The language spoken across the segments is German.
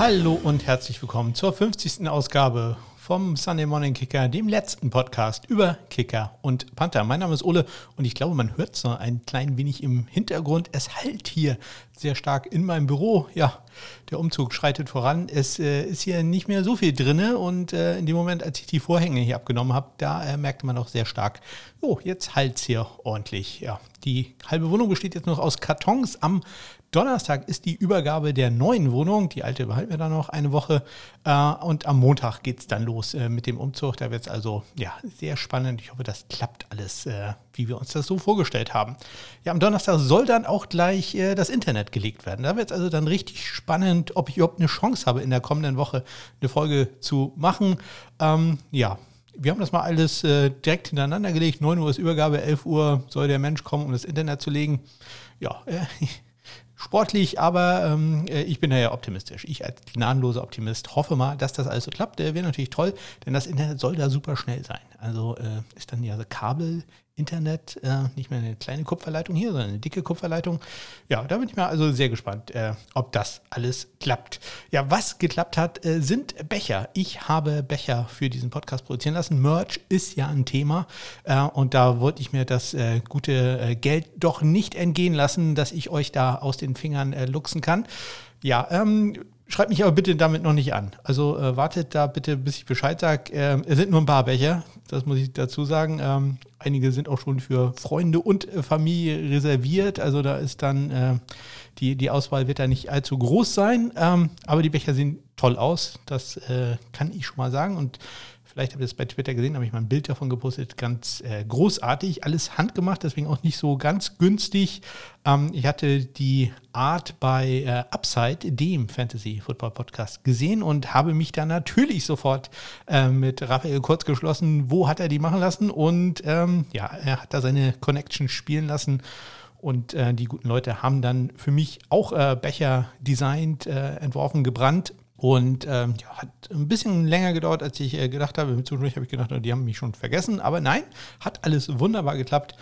Hallo und herzlich willkommen zur 50. Ausgabe vom Sunday Morning Kicker, dem letzten Podcast über Kicker und Panther. Mein Name ist Ole und ich glaube, man hört so ein klein wenig im Hintergrund. Es halt hier sehr stark in meinem Büro. Ja, der Umzug schreitet voran. Es äh, ist hier nicht mehr so viel drinne und äh, in dem Moment, als ich die Vorhänge hier abgenommen habe, da äh, merkte man auch sehr stark, oh, jetzt halt es hier ordentlich. Ja, die halbe Wohnung besteht jetzt noch aus Kartons. Am Donnerstag ist die Übergabe der neuen Wohnung. Die alte behalten wir dann noch eine Woche. Äh, und am Montag geht es dann los äh, mit dem Umzug. Da wird es also ja, sehr spannend. Ich hoffe, das klappt alles, äh, wie wir uns das so vorgestellt haben. Ja, am Donnerstag soll dann auch gleich das Internet gelegt werden. Da wird es also dann richtig spannend, ob ich überhaupt eine Chance habe, in der kommenden Woche eine Folge zu machen. Ähm, ja, wir haben das mal alles äh, direkt hintereinander gelegt. 9 Uhr ist Übergabe, 11 Uhr soll der Mensch kommen, um das Internet zu legen. Ja, äh, sportlich, aber ähm, äh, ich bin da ja optimistisch. Ich als gnadenloser Optimist hoffe mal, dass das alles so klappt. Der wäre natürlich toll, denn das Internet soll da super schnell sein. Also äh, ist dann ja so Kabel Internet, äh, nicht mehr eine kleine Kupferleitung hier, sondern eine dicke Kupferleitung. Ja, da bin ich mal also sehr gespannt, äh, ob das alles klappt. Ja, was geklappt hat, äh, sind Becher. Ich habe Becher für diesen Podcast produzieren lassen. Merch ist ja ein Thema äh, und da wollte ich mir das äh, gute äh, Geld doch nicht entgehen lassen, dass ich euch da aus den Fingern luxen kann. Ja, ähm, Schreibt mich aber bitte damit noch nicht an. Also äh, wartet da bitte, bis ich Bescheid sage. Äh, es sind nur ein paar Becher, das muss ich dazu sagen. Ähm, einige sind auch schon für Freunde und äh, Familie reserviert. Also da ist dann, äh, die, die Auswahl wird da nicht allzu groß sein. Ähm, aber die Becher sehen toll aus, das äh, kann ich schon mal sagen. Und Vielleicht habt ihr es bei Twitter gesehen, habe ich mal ein Bild davon gepostet. Ganz äh, großartig, alles handgemacht, deswegen auch nicht so ganz günstig. Ähm, ich hatte die Art bei äh, Upside, dem Fantasy Football Podcast, gesehen und habe mich da natürlich sofort äh, mit Raphael kurz geschlossen. Wo hat er die machen lassen? Und ähm, ja, er hat da seine Connection spielen lassen. Und äh, die guten Leute haben dann für mich auch äh, Becher designt, äh, entworfen, gebrannt und ähm, ja, hat ein bisschen länger gedauert, als ich äh, gedacht habe. Zwischendurch habe ich gedacht, die haben mich schon vergessen. Aber nein, hat alles wunderbar geklappt.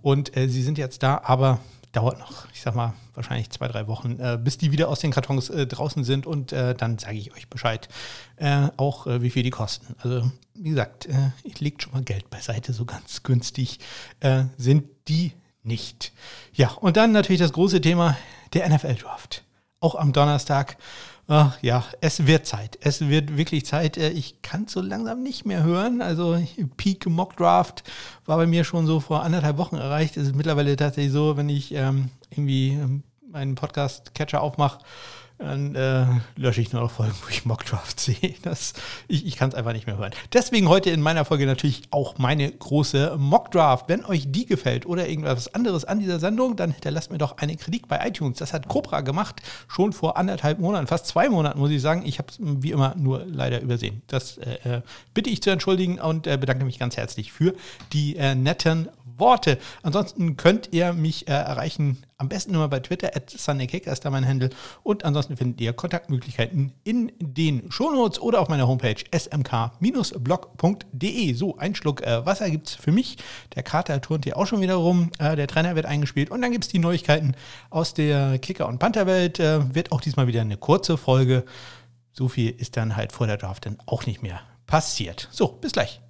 Und äh, sie sind jetzt da, aber dauert noch, ich sag mal, wahrscheinlich zwei, drei Wochen, äh, bis die wieder aus den Kartons äh, draußen sind. Und äh, dann sage ich euch Bescheid, äh, auch wie viel die kosten. Also, wie gesagt, ich lege schon mal Geld beiseite, so ganz günstig sind die nicht. Ja, und dann natürlich das große Thema der NFL-Draft. Auch am Donnerstag. Ach ja, es wird Zeit. Es wird wirklich Zeit. Äh, ich kann es so langsam nicht mehr hören. Also Peak Mock Draft war bei mir schon so vor anderthalb Wochen erreicht. Es ist mittlerweile tatsächlich so, wenn ich ähm, irgendwie ähm, meinen Podcast-Catcher aufmache, dann äh, lösche ich nur noch Folgen, wo ich Mockdraft sehe. Das, ich ich kann es einfach nicht mehr hören. Deswegen heute in meiner Folge natürlich auch meine große Mockdraft. Wenn euch die gefällt oder irgendwas anderes an dieser Sendung, dann hinterlasst mir doch eine Kritik bei iTunes. Das hat Cobra gemacht, schon vor anderthalb Monaten, fast zwei Monaten, muss ich sagen. Ich habe es wie immer nur leider übersehen. Das äh, äh, bitte ich zu entschuldigen und äh, bedanke mich ganz herzlich für die äh, netten Worte. Ansonsten könnt ihr mich äh, erreichen, am besten immer bei Twitter, at SundayKick ist da mein Handel. Und ansonsten findet ihr Kontaktmöglichkeiten in den Shownotes oder auf meiner Homepage smk-blog.de. So, ein Schluck äh, Wasser es für mich. Der Kater turnt hier auch schon wieder rum. Äh, der Trainer wird eingespielt. Und dann gibt es die Neuigkeiten aus der Kicker- und Pantherwelt. Äh, wird auch diesmal wieder eine kurze Folge. So viel ist dann halt vor der Draft dann auch nicht mehr passiert. So, bis gleich.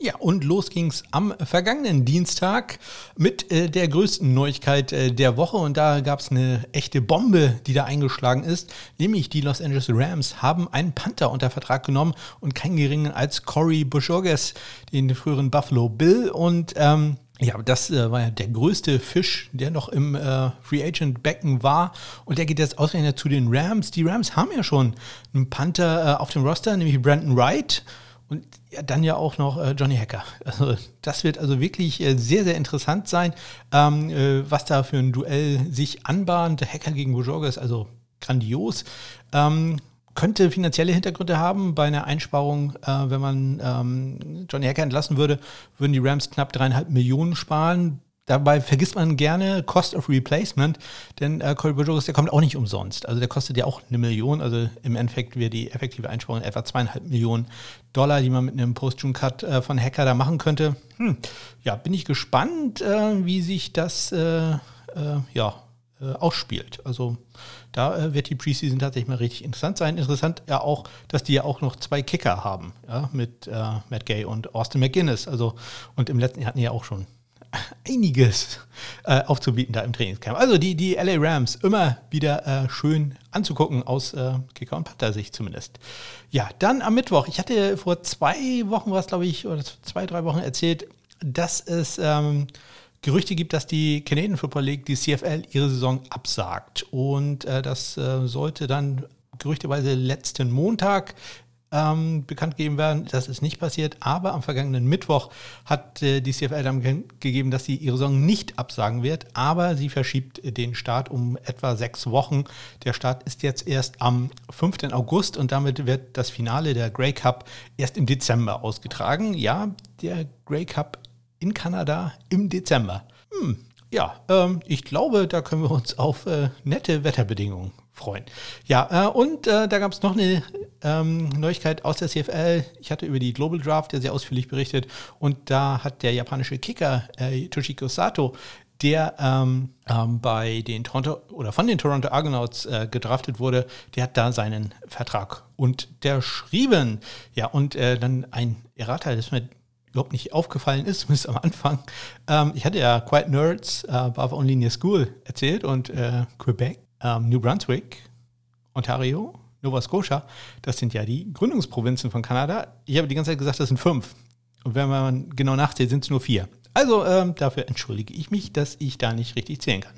Ja, und los ging's am vergangenen Dienstag mit äh, der größten Neuigkeit äh, der Woche. Und da gab's eine echte Bombe, die da eingeschlagen ist. Nämlich die Los Angeles Rams haben einen Panther unter Vertrag genommen und keinen geringen als Corey Bushorges, den früheren Buffalo Bill. Und ähm, ja, das äh, war ja der größte Fisch, der noch im äh, Free Agent Becken war. Und der geht jetzt ausgerechnet zu den Rams. Die Rams haben ja schon einen Panther äh, auf dem Roster, nämlich Brandon Wright. Und ja, dann ja auch noch äh, Johnny Hacker. Also das wird also wirklich äh, sehr, sehr interessant sein, ähm, äh, was da für ein Duell sich anbahnt. Hacker gegen Bujorga ist also grandios. Ähm, könnte finanzielle Hintergründe haben bei einer Einsparung, wenn man ähm, Johnny Hacker entlassen würde, würden die Rams knapp dreieinhalb Millionen sparen. Dabei vergisst man gerne Cost of Replacement, denn äh, Corey Bojorges, der kommt auch nicht umsonst. Also der kostet ja auch eine Million. Also im Endeffekt wäre die effektive Einsparung etwa zweieinhalb Millionen Dollar, die man mit einem Post-June-Cut äh, von Hacker da machen könnte. Hm. Ja, bin ich gespannt, äh, wie sich das äh, äh, ja, äh, ausspielt. Also da äh, wird die Preseason tatsächlich mal richtig interessant sein. Interessant ja auch, dass die ja auch noch zwei Kicker haben, ja, mit äh, Matt Gay und Austin McGuinness. Also, und im letzten Jahr hatten die ja auch schon einiges äh, aufzubieten da im Trainingscamp. Also die, die LA Rams immer wieder äh, schön anzugucken, aus äh, Kicker- und Panther-Sicht zumindest. Ja, dann am Mittwoch. Ich hatte vor zwei Wochen was, glaube ich, oder zwei, drei Wochen erzählt, dass es ähm, Gerüchte gibt, dass die Canadian Football League, die CFL, ihre Saison absagt. Und äh, das äh, sollte dann gerüchteweise letzten Montag ähm, bekannt gegeben werden. Das ist nicht passiert, aber am vergangenen Mittwoch hat äh, die CFL dann gegeben, dass sie ihre Saison nicht absagen wird, aber sie verschiebt den Start um etwa sechs Wochen. Der Start ist jetzt erst am 5. August und damit wird das Finale der Grey Cup erst im Dezember ausgetragen. Ja, der Grey Cup in Kanada im Dezember. Hm, ja, ähm, ich glaube, da können wir uns auf äh, nette Wetterbedingungen freuen. Ja, äh, und äh, da gab es noch eine ähm, Neuigkeit aus der CFL. Ich hatte über die Global Draft ja sehr ausführlich berichtet und da hat der japanische Kicker äh, Toshiko Sato der ähm, ähm, bei den Toronto oder von den Toronto Argonauts äh, gedraftet wurde, der hat da seinen Vertrag unterschrieben. Ja, und äh, dann ein Errata, das mir überhaupt nicht aufgefallen ist, zumindest am Anfang. Ähm, ich hatte ja Quiet Nerds, äh, Above Only School erzählt und äh, Quebec, ähm, New Brunswick, Ontario, Nova Scotia, das sind ja die Gründungsprovinzen von Kanada. Ich habe die ganze Zeit gesagt, das sind fünf. Und wenn man genau nachzählt, sind es nur vier. Also ähm, dafür entschuldige ich mich, dass ich da nicht richtig zählen kann.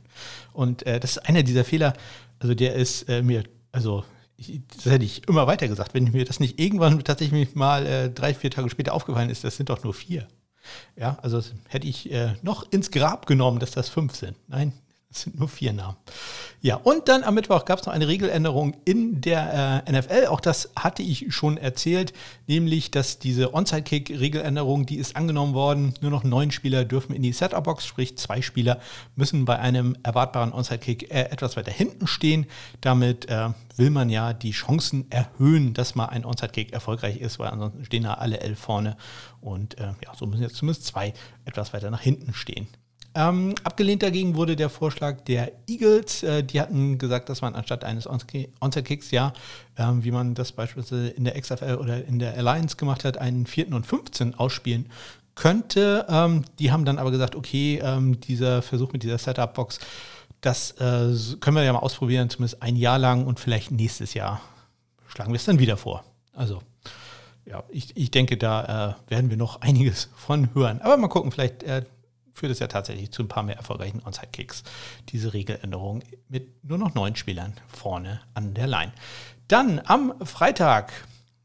Und äh, das ist einer dieser Fehler, also der ist äh, mir, also ich, das hätte ich immer weiter gesagt, wenn mir das nicht irgendwann tatsächlich mal äh, drei, vier Tage später aufgefallen ist, das sind doch nur vier. Ja, also hätte ich äh, noch ins Grab genommen, dass das fünf sind. Nein, es sind nur vier Namen. Ja, und dann am Mittwoch gab es noch eine Regeländerung in der äh, NFL. Auch das hatte ich schon erzählt, nämlich, dass diese Onside-Kick-Regeländerung, die ist angenommen worden. Nur noch neun Spieler dürfen in die Setup-Box, sprich zwei Spieler müssen bei einem erwartbaren Onside-Kick äh, etwas weiter hinten stehen. Damit äh, will man ja die Chancen erhöhen, dass mal ein Onside-Kick erfolgreich ist, weil ansonsten stehen da alle elf vorne. Und äh, ja, so müssen jetzt zumindest zwei etwas weiter nach hinten stehen. Ähm, abgelehnt dagegen wurde der Vorschlag der Eagles. Äh, die hatten gesagt, dass man anstatt eines Onside-Kicks, ja, ähm, wie man das beispielsweise in der XFL oder in der Alliance gemacht hat, einen vierten und 15 ausspielen könnte. Ähm, die haben dann aber gesagt, okay, ähm, dieser Versuch mit dieser Setup-Box, das äh, können wir ja mal ausprobieren, zumindest ein Jahr lang und vielleicht nächstes Jahr schlagen wir es dann wieder vor. Also ja, ich, ich denke, da äh, werden wir noch einiges von hören. Aber mal gucken, vielleicht äh, führt es ja tatsächlich zu ein paar mehr erfolgreichen Onside-Kicks. Diese Regeländerung mit nur noch neun Spielern vorne an der Line. Dann am Freitag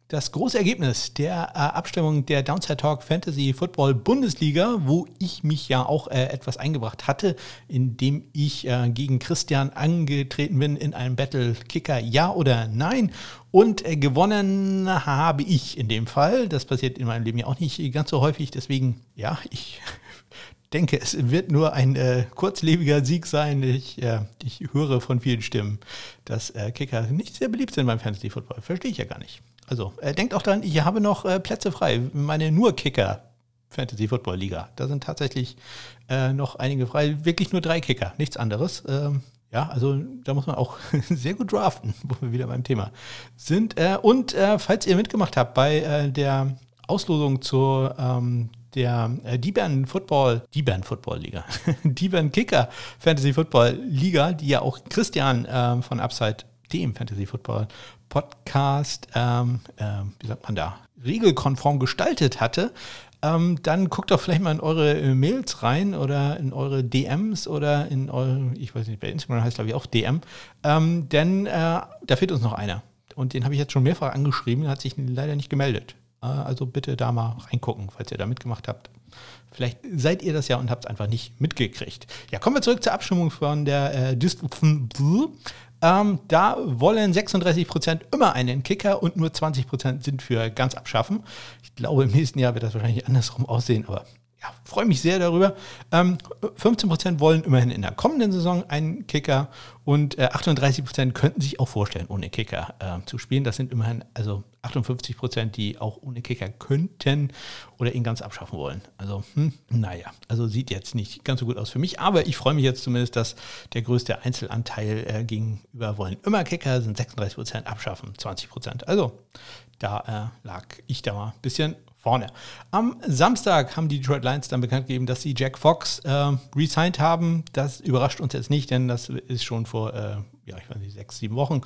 das große Ergebnis der äh, Abstimmung der Downside Talk Fantasy Football Bundesliga, wo ich mich ja auch äh, etwas eingebracht hatte, indem ich äh, gegen Christian angetreten bin in einem Battle Kicker Ja oder Nein. Und äh, gewonnen habe ich in dem Fall. Das passiert in meinem Leben ja auch nicht ganz so häufig. Deswegen, ja, ich denke, es wird nur ein äh, kurzlebiger Sieg sein. Ich, äh, ich höre von vielen Stimmen, dass äh, Kicker nicht sehr beliebt sind beim Fantasy Football. Verstehe ich ja gar nicht. Also äh, denkt auch daran, ich habe noch äh, Plätze frei. Meine nur Kicker Fantasy Football Liga. Da sind tatsächlich äh, noch einige frei. Wirklich nur drei Kicker, nichts anderes. Ähm, ja, also da muss man auch sehr gut draften, wo wir wieder beim Thema sind. und falls ihr mitgemacht habt bei der Auslosung zur ähm, der äh, Dibern Football, Dibern Football Liga, Dibern Kicker Fantasy Football Liga, die ja auch Christian ähm, von Upside, dem Fantasy Football Podcast, ähm, äh, wie sagt man da, regelkonform gestaltet hatte, ähm, dann guckt doch vielleicht mal in eure äh, Mails rein oder in eure DMs oder in eure, ich weiß nicht, bei Instagram heißt glaube ich auch DM, ähm, denn äh, da fehlt uns noch einer. Und den habe ich jetzt schon mehrfach angeschrieben, hat sich leider nicht gemeldet. Äh, also bitte da mal reingucken, falls ihr da mitgemacht habt. Vielleicht seid ihr das ja und habt es einfach nicht mitgekriegt. Ja, kommen wir zurück zur Abstimmung von der äh, ähm, da wollen 36 Prozent immer einen Kicker und nur 20 Prozent sind für ganz abschaffen. Ich glaube, im nächsten Jahr wird das wahrscheinlich andersrum aussehen, aber ja, freue mich sehr darüber. Ähm, 15% wollen immerhin in der kommenden Saison einen Kicker und äh, 38% könnten sich auch vorstellen, ohne Kicker äh, zu spielen. Das sind immerhin also 58%, die auch ohne Kicker könnten oder ihn ganz abschaffen wollen. Also, hm, naja, also sieht jetzt nicht ganz so gut aus für mich, aber ich freue mich jetzt zumindest, dass der größte Einzelanteil äh, gegenüber wollen immer Kicker sind 36%, abschaffen 20%. Also da äh, lag ich da mal ein bisschen vorne. Am Samstag haben die Detroit Lions dann bekannt gegeben, dass sie Jack Fox äh, resigned haben. Das überrascht uns jetzt nicht, denn das ist schon vor, äh, ja, ich weiß nicht, sechs, sieben Wochen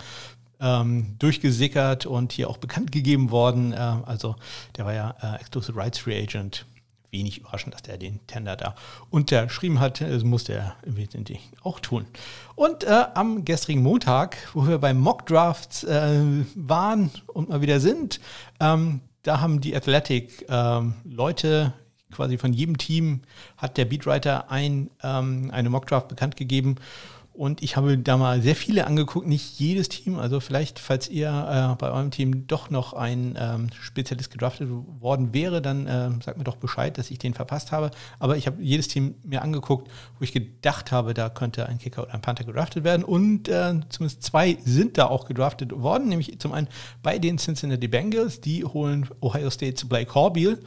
ähm, durchgesickert und hier auch bekannt gegeben worden. Äh, also der war ja äh, Exclusive Rights Free Agent. Wenig überraschend, dass der den Tender da unterschrieben hat. Das musste er im Wesentlichen auch tun. Und äh, am gestrigen Montag, wo wir beim Mock Drafts äh, waren und mal wieder sind, ähm, da haben die Athletic ähm, Leute quasi von jedem Team hat der Beatwriter ein, ähm, eine Mockdraft bekannt gegeben und ich habe da mal sehr viele angeguckt, nicht jedes Team. Also vielleicht, falls ihr äh, bei eurem Team doch noch ein ähm, Spezialist gedraftet worden wäre, dann äh, sagt mir doch Bescheid, dass ich den verpasst habe. Aber ich habe jedes Team mir angeguckt, wo ich gedacht habe, da könnte ein Kicker oder ein Panther gedraftet werden. Und äh, zumindest zwei sind da auch gedraftet worden, nämlich zum einen bei den Cincinnati Bengals, die holen Ohio State zu Blake Horbeal.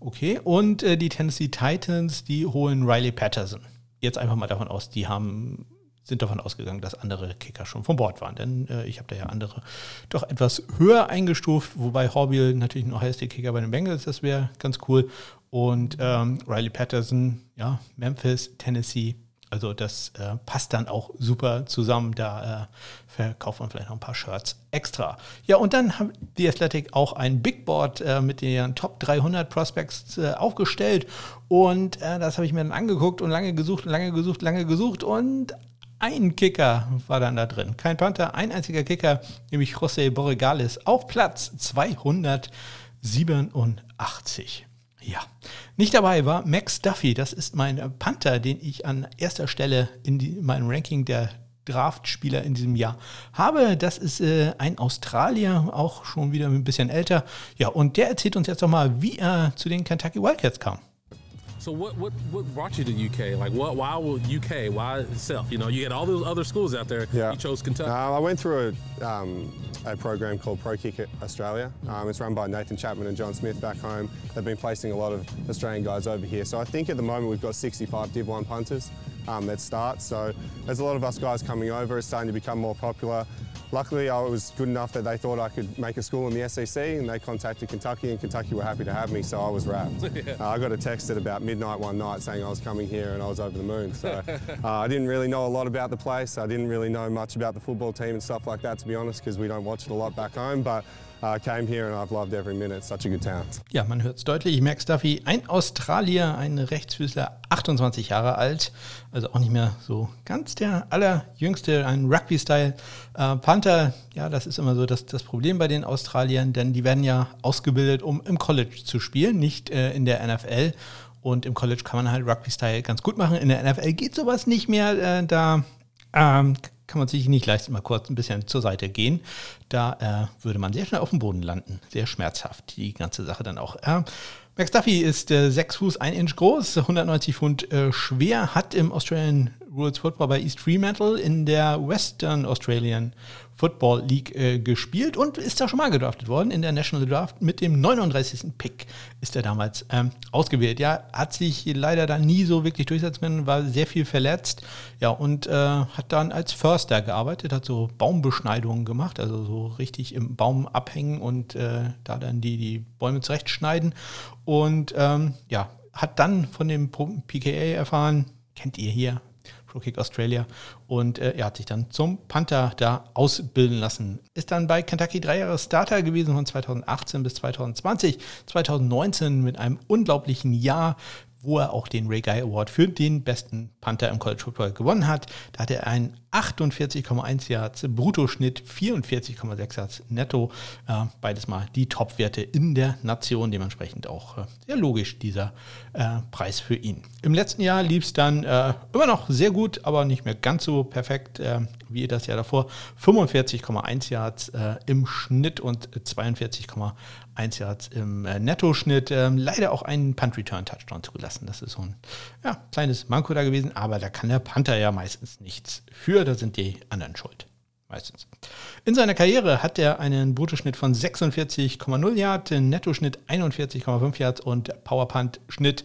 Okay, und äh, die Tennessee Titans, die holen Riley Patterson. Jetzt einfach mal davon aus, die haben sind davon ausgegangen, dass andere Kicker schon von Bord waren. Denn äh, ich habe da ja andere doch etwas höher eingestuft, wobei Horbiel natürlich ein Ohio State Kicker bei den Bengals, das wäre ganz cool. Und ähm, Riley Patterson, ja, Memphis, Tennessee, also das äh, passt dann auch super zusammen. Da äh, verkauft man vielleicht noch ein paar Shirts extra. Ja, und dann haben die Athletic auch ein Big Board äh, mit den Top 300 Prospects äh, aufgestellt. Und äh, das habe ich mir dann angeguckt und lange gesucht, lange gesucht, lange gesucht. Und ein Kicker war dann da drin. Kein Panther, ein einziger Kicker, nämlich José Borregales auf Platz 287. Ja, nicht dabei war Max Duffy. Das ist mein Panther, den ich an erster Stelle in die, meinem Ranking der Draftspieler in diesem Jahr habe. Das ist äh, ein Australier, auch schon wieder ein bisschen älter. Ja, und der erzählt uns jetzt nochmal, wie er zu den Kentucky Wildcats kam. So what, what what brought you to UK? Like what? Why UK? Why itself? You know, you had all those other schools out there. Yeah. You chose Kentucky. Uh, I went through a, um, a program called Pro Kick Australia. Um, it's run by Nathan Chapman and John Smith back home. They've been placing a lot of Australian guys over here. So I think at the moment we've got 65 Div 1 punters um, that start. So there's a lot of us guys coming over. It's starting to become more popular. Luckily, I was good enough that they thought I could make a school in the SEC, and they contacted Kentucky, and Kentucky were happy to have me, so I was wrapped. yeah. uh, I got a text at about midnight one night saying I was coming here, and I was over the moon. So uh, I didn't really know a lot about the place. I didn't really know much about the football team and stuff like that, to be honest, because we don't watch it a lot back home. But came here and I've loved every minute. Such a good town. Ja, man hört es deutlich. Max Duffy, ein Australier, ein Rechtsfüßler, 28 Jahre alt, also auch nicht mehr so ganz der allerjüngste, ein Rugby-Style äh, Panther. Ja, das ist immer so das, das Problem bei den Australiern, denn die werden ja ausgebildet, um im College zu spielen, nicht äh, in der NFL. Und im College kann man halt Rugby-Style ganz gut machen. In der NFL geht sowas nicht mehr. Äh, da ähm, kann man sich nicht leisten, mal kurz ein bisschen zur Seite gehen. Da äh, würde man sehr schnell auf dem Boden landen. Sehr schmerzhaft, die ganze Sache dann auch. Äh, Max Duffy ist äh, 6 Fuß 1 Inch groß, 190 Pfund äh, schwer, hat im Australian Rules Football bei East Fremantle in der Western Australian Football League äh, gespielt und ist da schon mal gedraftet worden in der National Draft. Mit dem 39. Pick ist er damals ähm, ausgewählt. Ja, hat sich leider da nie so wirklich durchsetzen können, war sehr viel verletzt. Ja, und äh, hat dann als Förster gearbeitet, hat so Baumbeschneidungen gemacht, also so richtig im Baum abhängen und äh, da dann die, die Bäume zurechtschneiden. Und ähm, ja, hat dann von dem PKA erfahren, kennt ihr hier, Pro Kick Australia. Und äh, er hat sich dann zum Panther da ausbilden lassen. Ist dann bei Kentucky drei Jahre Starter gewesen von 2018 bis 2020. 2019 mit einem unglaublichen Jahr wo er auch den Ray Guy Award für den besten Panther im College Football gewonnen hat. Da hat er einen 48,1 Yards Bruttoschnitt, 44,6 Yards Netto. Äh, beides mal die Top-Werte in der Nation. Dementsprechend auch äh, sehr logisch dieser äh, Preis für ihn. Im letzten Jahr lief es dann äh, immer noch sehr gut, aber nicht mehr ganz so perfekt äh, wie das Jahr davor. 45,1 Yards äh, im Schnitt und 42,1 Yards im Nettoschnitt. Ähm, leider auch einen Punt-Return-Touchdown zugelassen lassen. Das ist so ein ja, kleines Manko da gewesen, aber da kann der Panther ja meistens nichts für, da sind die anderen schuld. Meistens. In seiner Karriere hat er einen Bruttoschnitt von 46,0 Yards, Nettoschnitt 41,5 Yards und Powerpunt-Schnitt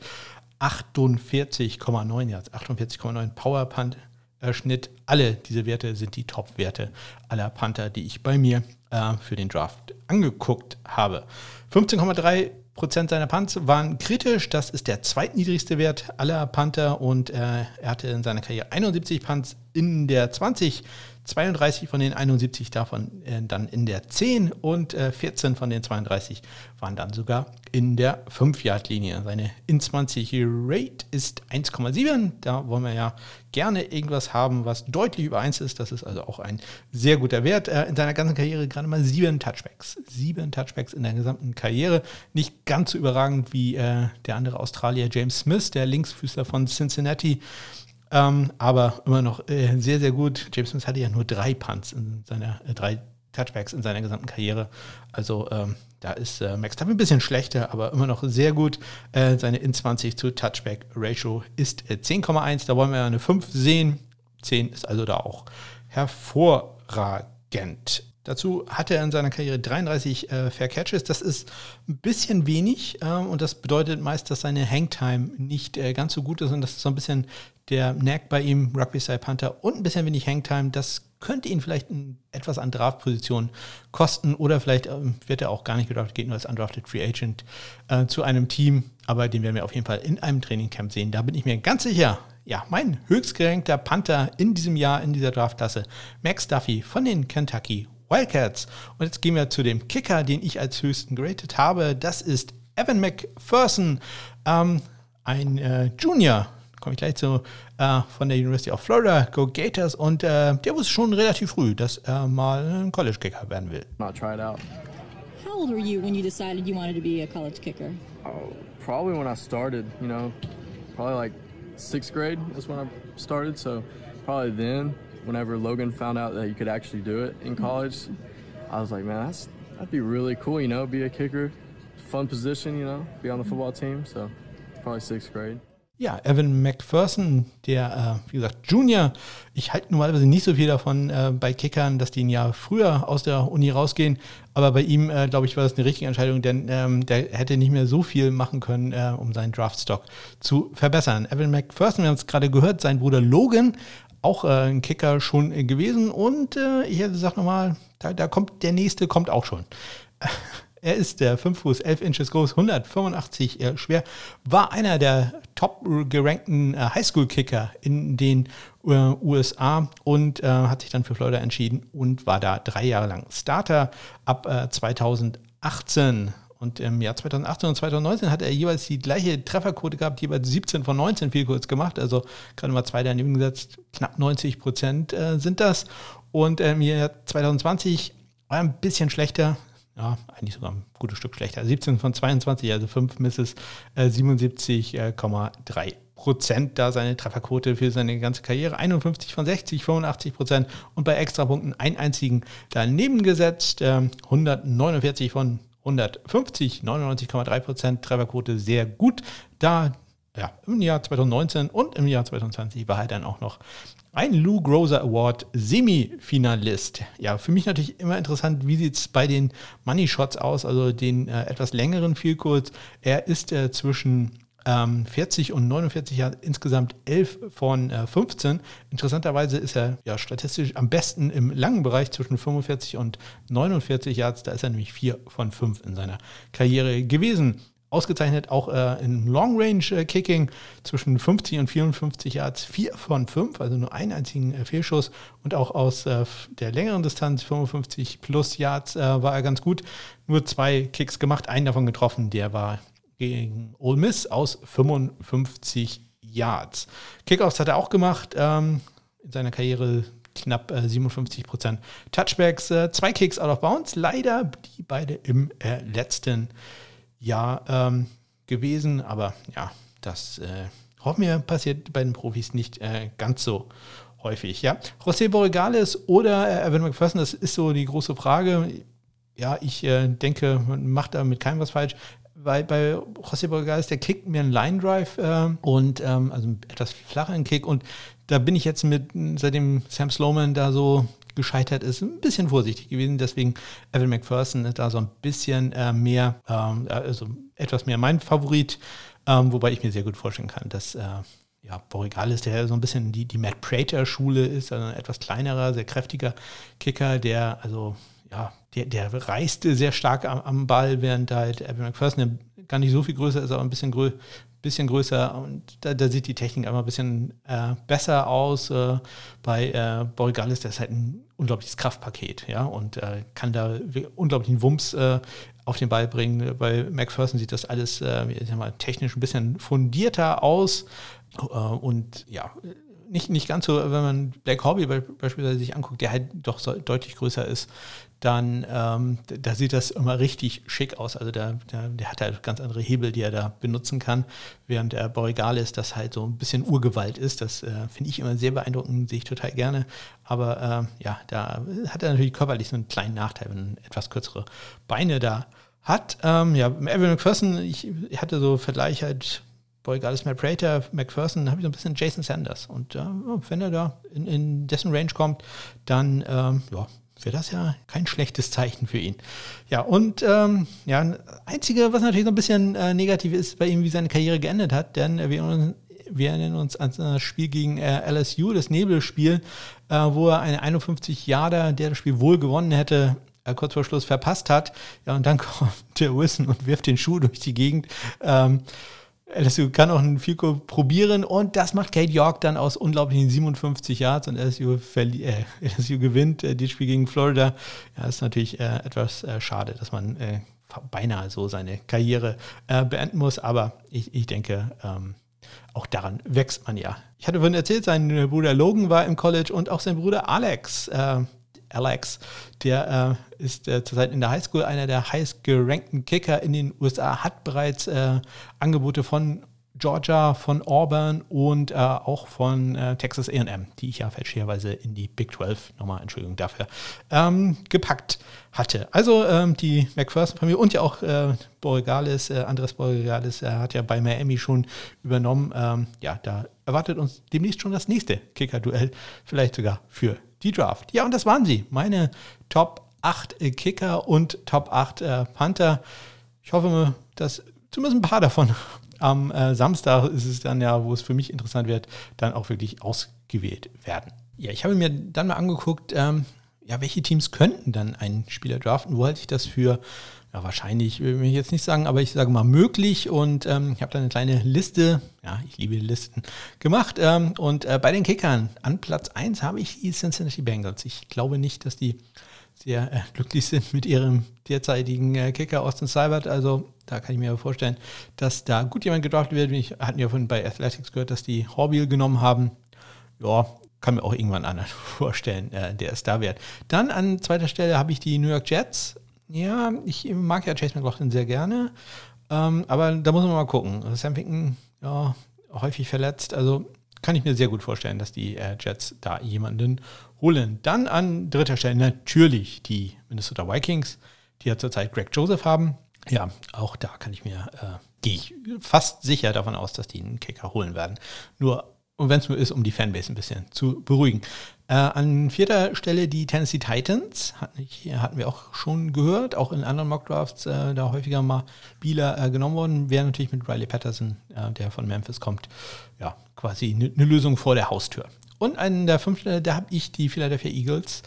48,9 Yards. 48,9 Powerpunt-Schnitt. Alle diese Werte sind die Top-Werte aller Panther, die ich bei mir äh, für den Draft angeguckt habe. 15,3 Prozent seiner Punts waren kritisch. Das ist der zweitniedrigste Wert aller Panther und äh, er hatte in seiner Karriere 71 Punts in der 20 32 von den 71 davon äh, dann in der 10 und äh, 14 von den 32 waren dann sogar in der 5-Yard-Linie. Seine In-20-Rate ist 1,7. Da wollen wir ja gerne irgendwas haben, was deutlich über 1 ist. Das ist also auch ein sehr guter Wert. Äh, in seiner ganzen Karriere gerade mal sieben Touchbacks. Sieben Touchbacks in der gesamten Karriere. Nicht ganz so überragend wie äh, der andere Australier James Smith, der Linksfüßler von Cincinnati. Ähm, aber immer noch äh, sehr, sehr gut. James Smith hatte ja nur drei Punts in seiner, äh, drei Touchbacks in seiner gesamten Karriere. Also ähm, da ist äh, Max Tuffy ein bisschen schlechter, aber immer noch sehr gut. Äh, seine In-20 zu Touchback-Ratio ist 10,1. Äh, da wollen wir eine 5 sehen. 10 ist also da auch hervorragend. Dazu hatte er in seiner Karriere 33 äh, Fair Catches. Das ist ein bisschen wenig ähm, und das bedeutet meist, dass seine Hangtime nicht äh, ganz so gut ist und das ist so ein bisschen der Knack bei ihm, Rugby Style Panther und ein bisschen wenig Hangtime. Das könnte ihn vielleicht ein, etwas an Draftposition kosten oder vielleicht ähm, wird er auch gar nicht gedraftet, geht nur als undrafted Free Agent äh, zu einem Team, aber den werden wir auf jeden Fall in einem Trainingcamp sehen. Da bin ich mir ganz sicher. Ja, mein höchstgerankter Panther in diesem Jahr in dieser Draftklasse, Max Duffy von den Kentucky Wildcats. Und jetzt gehen wir zu dem Kicker, den ich als höchsten geratet habe. Das ist Evan McPherson, ähm, ein äh, Junior, komme ich gleich zu, äh, von der University of Florida, Go Gators. Und äh, der wusste schon relativ früh, dass er mal ein College-Kicker werden will. Not try it out. How old were you when you decided you wanted to be a college kicker? Oh, probably when I started, you know, probably like sixth grade is when I started. So probably then whenever Logan found out that you could actually do it in college, I was like, man, that's that'd be really cool, you know, be a kicker, fun position, you know, be on the football team. So probably sixth grade. Ja, Evan McPherson, der, äh, wie gesagt, Junior. Ich halte normalerweise nicht so viel davon äh, bei Kickern, dass die ein Jahr früher aus der Uni rausgehen. Aber bei ihm, äh, glaube ich, war das eine richtige Entscheidung, denn ähm, der hätte nicht mehr so viel machen können, äh, um seinen Draftstock zu verbessern. Evan McPherson, wir haben es gerade gehört, sein Bruder Logan auch äh, ein Kicker schon äh, gewesen. Und äh, ich gesagt nochmal, da, da kommt der nächste, kommt auch schon. Er ist der 5 Fuß 11 Inches groß, 185 äh, schwer, war einer der top gerankten äh, Highschool-Kicker in den äh, USA und äh, hat sich dann für Florida entschieden und war da drei Jahre lang Starter ab 2018. Äh, und im Jahr 2018 und 2019 hat er jeweils die gleiche Trefferquote gehabt, jeweils 17 von 19 viel kurz gemacht. Also gerade mal zwei daneben gesetzt, knapp 90 Prozent äh, sind das. Und im Jahr 2020 war ein bisschen schlechter. Ja, eigentlich sogar ein gutes Stück schlechter. 17 von 22, also 5 Misses, äh, 77,3 Prozent da seine Trefferquote für seine ganze Karriere. 51 von 60, 85 Prozent und bei Extrapunkten einen einzigen daneben gesetzt. Äh, 149 von 150, 99,3 Prozent Trefferquote sehr gut. Da ja, im Jahr 2019 und im Jahr 2020 war er dann auch noch ein Lou Groser Award Semifinalist. Ja, für mich natürlich immer interessant, wie sieht es bei den Money Shots aus, also den äh, etwas längeren Vielkurs. Er ist äh, zwischen ähm, 40 und 49 Jahre, insgesamt 11 von äh, 15. Interessanterweise ist er ja statistisch am besten im langen Bereich zwischen 45 und 49 Yards. Da ist er nämlich 4 von 5 in seiner Karriere gewesen. Ausgezeichnet auch äh, in Long Range äh, Kicking zwischen 50 und 54 Yards 4 von 5, also nur einen einzigen äh, Fehlschuss. Und auch aus äh, der längeren Distanz 55 plus Yards äh, war er ganz gut. Nur zwei Kicks gemacht, einen davon getroffen, der war gegen Ole Miss aus 55 Yards. Kickoffs hat er auch gemacht, ähm, in seiner Karriere knapp äh, 57 Prozent Touchbacks, äh, zwei Kicks out of bounds, leider die beide im äh, letzten Jahr ähm, gewesen, aber ja, das äh, hoffen wir passiert bei den Profis nicht äh, ganz so häufig. Ja, José Borregales oder äh, Evan McPherson, das ist so die große Frage. Ja, ich denke, man macht damit keinem was falsch. Bei, bei José Borgales, der kickt mir einen Line Drive äh, und ähm, also einen etwas flacheren Kick und da bin ich jetzt mit, seitdem Sam Sloman da so gescheitert ist, ein bisschen vorsichtig gewesen. Deswegen Evan McPherson ist da so ein bisschen äh, mehr, ähm, also etwas mehr mein Favorit, ähm, wobei ich mir sehr gut vorstellen kann, dass äh, ja, Borregalis, der so ein bisschen die, die Matt Prater-Schule ist, also ein etwas kleinerer, sehr kräftiger Kicker, der also ja, der, der reiste sehr stark am, am Ball, während halt Evan McPherson gar nicht so viel größer ist, aber ein bisschen, grö bisschen größer und da, da, sieht die Technik einfach ein bisschen äh, besser aus. Äh, bei äh, Borregalis, der ist halt ein unglaubliches Kraftpaket, ja, und äh, kann da unglaublichen Wumms äh, auf den Ball bringen. Bei McPherson sieht das alles äh, mal, technisch ein bisschen fundierter aus. Äh, und ja, nicht, nicht ganz so, wenn man Black Hobby beispielsweise sich anguckt, der halt doch so deutlich größer ist, dann ähm, da sieht das immer richtig schick aus. Also der, der, der, hat halt ganz andere Hebel, die er da benutzen kann, während der Boregalis das halt so ein bisschen Urgewalt ist. Das äh, finde ich immer sehr beeindruckend, sehe ich total gerne. Aber äh, ja, da hat er natürlich körperlich so einen kleinen Nachteil, wenn er etwas kürzere Beine da hat. Ähm, ja, Evan McPherson, ich, ich hatte so Vergleich halt Boregalis Matt Prater, McPherson, habe ich so ein bisschen Jason Sanders. Und äh, wenn er da in, in, dessen Range kommt, dann ähm, ja, wäre das ja kein schlechtes Zeichen für ihn. Ja, und ähm, ja, einzige, was natürlich so ein bisschen äh, negativ ist bei ihm, wie seine Karriere geendet hat, denn wir, wir erinnern uns an das Spiel gegen äh, LSU, das Nebelspiel, äh, wo er eine 51 Jahre, der das Spiel wohl gewonnen hätte, äh, kurz vor Schluss verpasst hat. Ja, und dann kommt der Wilson und wirft den Schuh durch die Gegend. Ähm, LSU kann auch einen Fico probieren und das macht Kate York dann aus unglaublichen 57 Yards und LSU, äh, LSU gewinnt äh, das Spiel gegen Florida. Ja, ist natürlich äh, etwas äh, schade, dass man äh, beinahe so seine Karriere äh, beenden muss, aber ich, ich denke, ähm, auch daran wächst man ja. Ich hatte vorhin erzählt, sein Bruder Logan war im College und auch sein Bruder Alex Alex, der äh, ist äh, zurzeit in der Highschool einer der heiß gerankten Kicker in den USA, hat bereits äh, Angebote von Georgia, von Auburn und äh, auch von äh, Texas AM, die ich ja fälschlicherweise in die Big 12, nochmal Entschuldigung dafür, ähm, gepackt hatte. Also ähm, die McPherson-Familie und ja auch äh, Borregales, äh, Andres Borregales, er hat ja bei Miami schon übernommen. Ähm, ja, da erwartet uns demnächst schon das nächste Kicker-Duell, vielleicht sogar für die Draft. Ja, und das waren sie. Meine Top 8 äh, Kicker und Top 8 äh, Panther. Ich hoffe, dass zumindest ein paar davon am äh, Samstag ist es dann ja, wo es für mich interessant wird, dann auch wirklich ausgewählt werden. Ja, ich habe mir dann mal angeguckt, ähm, ja, welche Teams könnten dann einen Spieler draften? Wo halte ich das für ja, wahrscheinlich will ich jetzt nicht sagen, aber ich sage mal möglich. Und ähm, ich habe da eine kleine Liste, ja, ich liebe Listen, gemacht. Ähm, und äh, bei den Kickern an Platz 1 habe ich die Cincinnati Bengals. Ich glaube nicht, dass die sehr äh, glücklich sind mit ihrem derzeitigen äh, Kicker Austin Seibert. Also da kann ich mir vorstellen, dass da gut jemand gedraftet wird. Wir hatten ja von bei Athletics gehört, dass die Horbiel genommen haben. Ja, kann mir auch irgendwann anderen vorstellen, äh, der ist da wert. Dann an zweiter Stelle habe ich die New York Jets. Ja, ich mag ja Chase McLaughlin sehr gerne, ähm, aber da muss man mal gucken. Sam Ficken, ja, häufig verletzt, also kann ich mir sehr gut vorstellen, dass die äh, Jets da jemanden holen. Dann an dritter Stelle natürlich die Minnesota Vikings, die ja zurzeit Greg Joseph haben. Ja, auch da kann ich mir, äh, gehe ich fast sicher davon aus, dass die einen Kicker holen werden. Nur wenn es nur ist, um die Fanbase ein bisschen zu beruhigen. Äh, an vierter Stelle die Tennessee Titans, hatten, hatten wir auch schon gehört, auch in anderen Mockdrafts äh, da häufiger mal Spieler äh, genommen worden. Wäre natürlich mit Riley Patterson, äh, der von Memphis kommt, ja, quasi eine ne Lösung vor der Haustür. Und an der fünften Stelle, da habe ich die Philadelphia Eagles.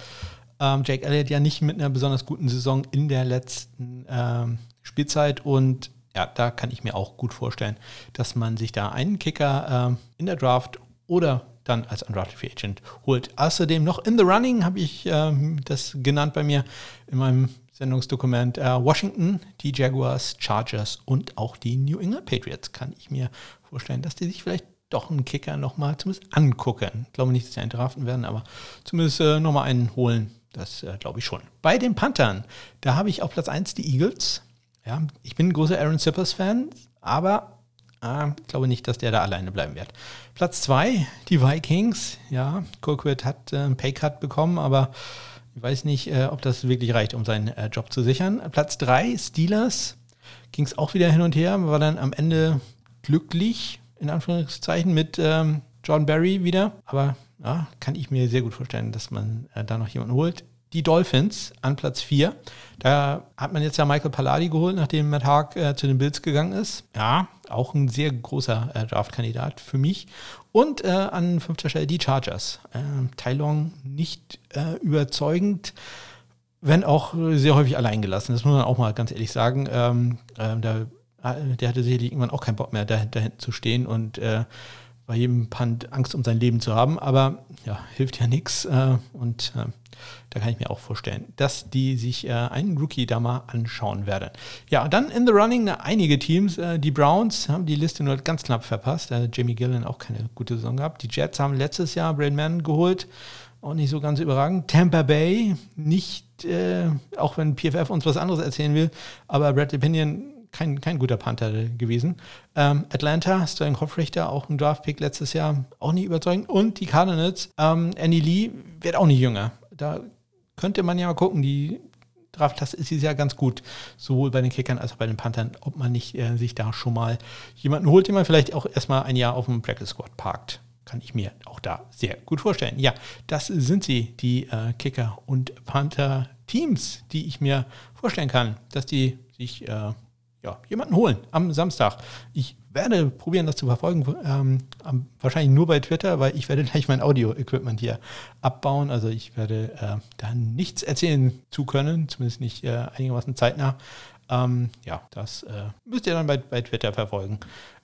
Ähm, Jake Elliott ja nicht mit einer besonders guten Saison in der letzten ähm, Spielzeit und ja, da kann ich mir auch gut vorstellen, dass man sich da einen Kicker ähm, in der Draft oder dann als Undrafted Free Agent holt. Außerdem noch in the running habe ich ähm, das genannt bei mir in meinem Sendungsdokument. Äh, Washington, die Jaguars, Chargers und auch die New England Patriots kann ich mir vorstellen, dass die sich vielleicht doch einen Kicker nochmal zumindest angucken. Ich glaube nicht, dass sie einen draften werden, aber zumindest äh, nochmal einen holen. Das äh, glaube ich schon. Bei den Panthern, da habe ich auf Platz 1 die Eagles. Ja, ich bin ein großer Aaron Sippers-Fan, aber äh, ich glaube nicht, dass der da alleine bleiben wird. Platz 2, die Vikings. Ja, Colquitt hat äh, einen Paycut bekommen, aber ich weiß nicht, äh, ob das wirklich reicht, um seinen äh, Job zu sichern. Platz 3, Steelers. ging es auch wieder hin und her, war dann am Ende glücklich, in Anführungszeichen, mit ähm, John Barry wieder. Aber ja, kann ich mir sehr gut vorstellen, dass man äh, da noch jemanden holt. Die Dolphins an Platz 4. Da hat man jetzt ja Michael Palladi geholt, nachdem Matt Haag äh, zu den Bills gegangen ist. Ja, auch ein sehr großer äh, Draftkandidat für mich. Und äh, an fünfter Stelle die Chargers. Äh, Tai Long nicht äh, überzeugend wenn auch sehr häufig allein gelassen. Das muss man auch mal ganz ehrlich sagen. Ähm, äh, da, der hatte sicherlich irgendwann auch keinen Bock mehr, da, da hinten zu stehen und äh, bei jedem Punt Angst um sein Leben zu haben. Aber ja, hilft ja nichts. Äh, und äh, da kann ich mir auch vorstellen, dass die sich äh, einen Rookie da mal anschauen werden. Ja, dann in the running na, einige Teams. Äh, die Browns haben die Liste nur ganz knapp verpasst. Jamie Gillen auch keine gute Saison gehabt. Die Jets haben letztes Jahr Brain Mann geholt auch nicht so ganz überragend. Tampa Bay, nicht, äh, auch wenn PFF uns was anderes erzählen will, aber Brad Opinion kein, kein guter Panther gewesen. Ähm, Atlanta, Sterling Hoffrichter, auch ein Draftpick letztes Jahr, auch nicht überzeugend. Und die Cardinals, ähm, Andy Lee wird auch nicht jünger. Da könnte man ja mal gucken, die Draftklasse ist dieses Jahr ganz gut, sowohl bei den Kickern als auch bei den Panthern, ob man nicht äh, sich da schon mal jemanden holt, den man vielleicht auch erstmal ein Jahr auf dem Practice Squad parkt kann ich mir auch da sehr gut vorstellen. Ja, das sind sie, die äh, Kicker und Panther-Teams, die ich mir vorstellen kann, dass die sich äh, ja, jemanden holen am Samstag. Ich werde probieren, das zu verfolgen, ähm, wahrscheinlich nur bei Twitter, weil ich werde gleich mein Audio-Equipment hier abbauen. Also ich werde äh, da nichts erzählen zu können, zumindest nicht äh, einigermaßen zeitnah. Ähm, ja, das äh, müsst ihr dann bei, bei Twitter verfolgen,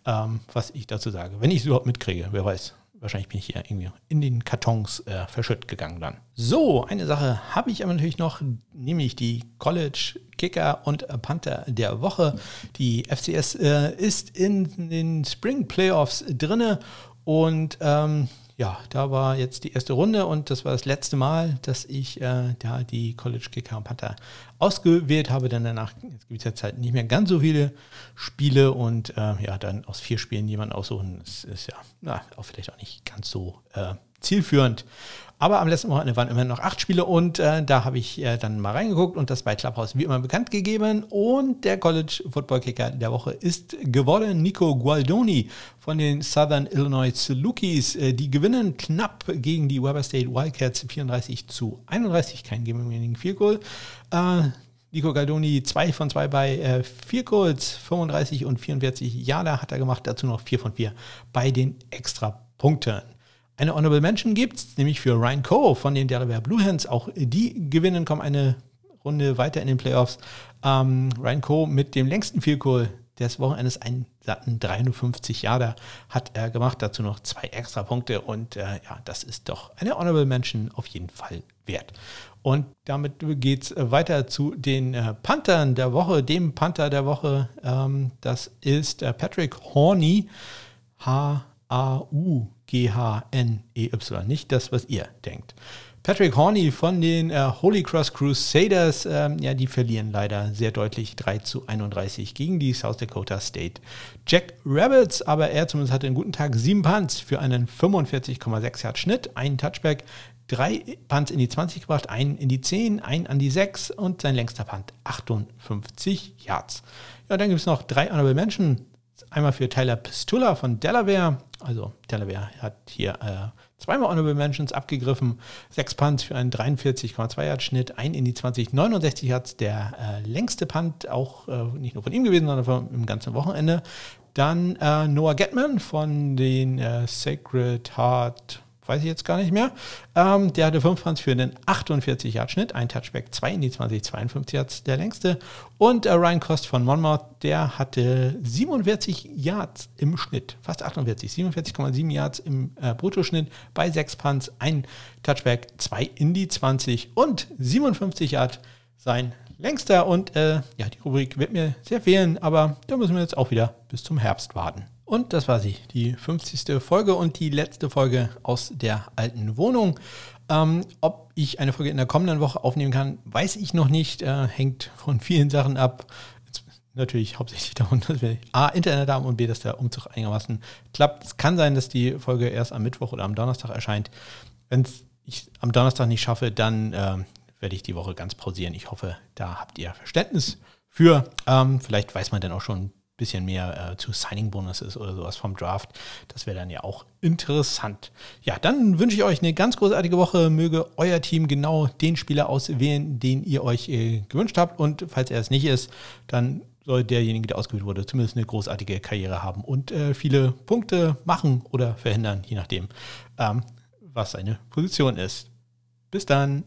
ähm, was ich dazu sage. Wenn ich es überhaupt mitkriege, wer weiß. Wahrscheinlich bin ich hier irgendwie in den Kartons äh, verschütt gegangen dann. So, eine Sache habe ich aber natürlich noch, nämlich die College Kicker und Panther der Woche. Die FCS äh, ist in den Spring Playoffs drinne und ähm, ja, da war jetzt die erste Runde und das war das letzte Mal, dass ich äh, da die College Kicker Panther ausgewählt habe. Denn danach gibt es jetzt halt nicht mehr ganz so viele Spiele und äh, ja, dann aus vier Spielen jemanden aussuchen, das ist ja na, auch vielleicht auch nicht ganz so äh, zielführend. Aber am letzten Wochenende waren immer noch acht Spiele und äh, da habe ich äh, dann mal reingeguckt und das bei Clubhouse wie immer bekannt gegeben. Und der College Football Kicker der Woche ist geworden Nico Gualdoni von den Southern Illinois Salukis. Äh, die gewinnen knapp gegen die Weber State Wildcats 34 zu 31, kein Gaming Field Goal. Äh, Nico Galdoni 2 von 2 bei äh, 4 Goals, 35 und 44 Jahre hat er gemacht, dazu noch 4 von 4 bei den Extrapunkten. Eine Honorable Mention gibt es, nämlich für Ryan Coe von den Delaware Blue Hands. Auch die gewinnen, kommen eine Runde weiter in den Playoffs. Ähm, Ryan Coe mit dem längsten Field Goal des Wochenendes, einen satten 53 Jahre, hat er gemacht. Dazu noch zwei extra Punkte. Und äh, ja, das ist doch eine Honorable Mention auf jeden Fall wert. Und damit geht es weiter zu den äh, Panthern der Woche, dem Panther der Woche. Ähm, das ist äh, Patrick Horney, H-A-U. G-H-N-E-Y, nicht das, was ihr denkt. Patrick Horney von den äh, Holy Cross Crusaders, ähm, ja, die verlieren leider sehr deutlich 3 zu 31 gegen die South Dakota State Jack Rabbits, aber er zumindest hatte einen guten Tag. Sieben Punts für einen 45,6 Yard Schnitt, einen Touchback, drei Punts in die 20 gebracht, einen in die 10, einen an die 6 und sein längster Punt 58 Yards. Ja, dann gibt es noch drei Honorable Menschen. Einmal für Tyler Pistula von Delaware, also Delaware hat hier äh, zweimal Honorable Mentions abgegriffen. Sechs Punts für einen 43,2 Yard Schnitt, ein in die 20, 69 Yards, der äh, längste Punt, auch äh, nicht nur von ihm gewesen, sondern vom, im ganzen Wochenende. Dann äh, Noah Getman von den äh, Sacred Heart weiß ich jetzt gar nicht mehr. Ähm, der hatte 25 für einen 48-Yard-Schnitt, ein Touchback, 2 in die 20, 52 Yards, der längste. Und äh, Ryan Cost von Monmouth, der hatte 47 Yards im Schnitt, fast 48, 47,7 Yards im äh, Bruttoschnitt bei 6 Punts, ein Touchback, 2 in die 20 und 57 Yards sein längster. Und äh, ja, die Rubrik wird mir sehr fehlen, aber da müssen wir jetzt auch wieder bis zum Herbst warten. Und das war sie, die 50. Folge und die letzte Folge aus der alten Wohnung. Ähm, ob ich eine Folge in der kommenden Woche aufnehmen kann, weiß ich noch nicht. Äh, hängt von vielen Sachen ab. Natürlich hauptsächlich davon, dass wir A, Internet haben und B, dass der Umzug einigermaßen klappt. Es kann sein, dass die Folge erst am Mittwoch oder am Donnerstag erscheint. Wenn ich am Donnerstag nicht schaffe, dann äh, werde ich die Woche ganz pausieren. Ich hoffe, da habt ihr Verständnis für. Ähm, vielleicht weiß man dann auch schon bisschen mehr äh, zu Signing-Bonuses oder sowas vom Draft. Das wäre dann ja auch interessant. Ja, dann wünsche ich euch eine ganz großartige Woche. Möge euer Team genau den Spieler auswählen, den ihr euch äh, gewünscht habt. Und falls er es nicht ist, dann soll derjenige, der ausgewählt wurde, zumindest eine großartige Karriere haben und äh, viele Punkte machen oder verhindern, je nachdem, ähm, was seine Position ist. Bis dann.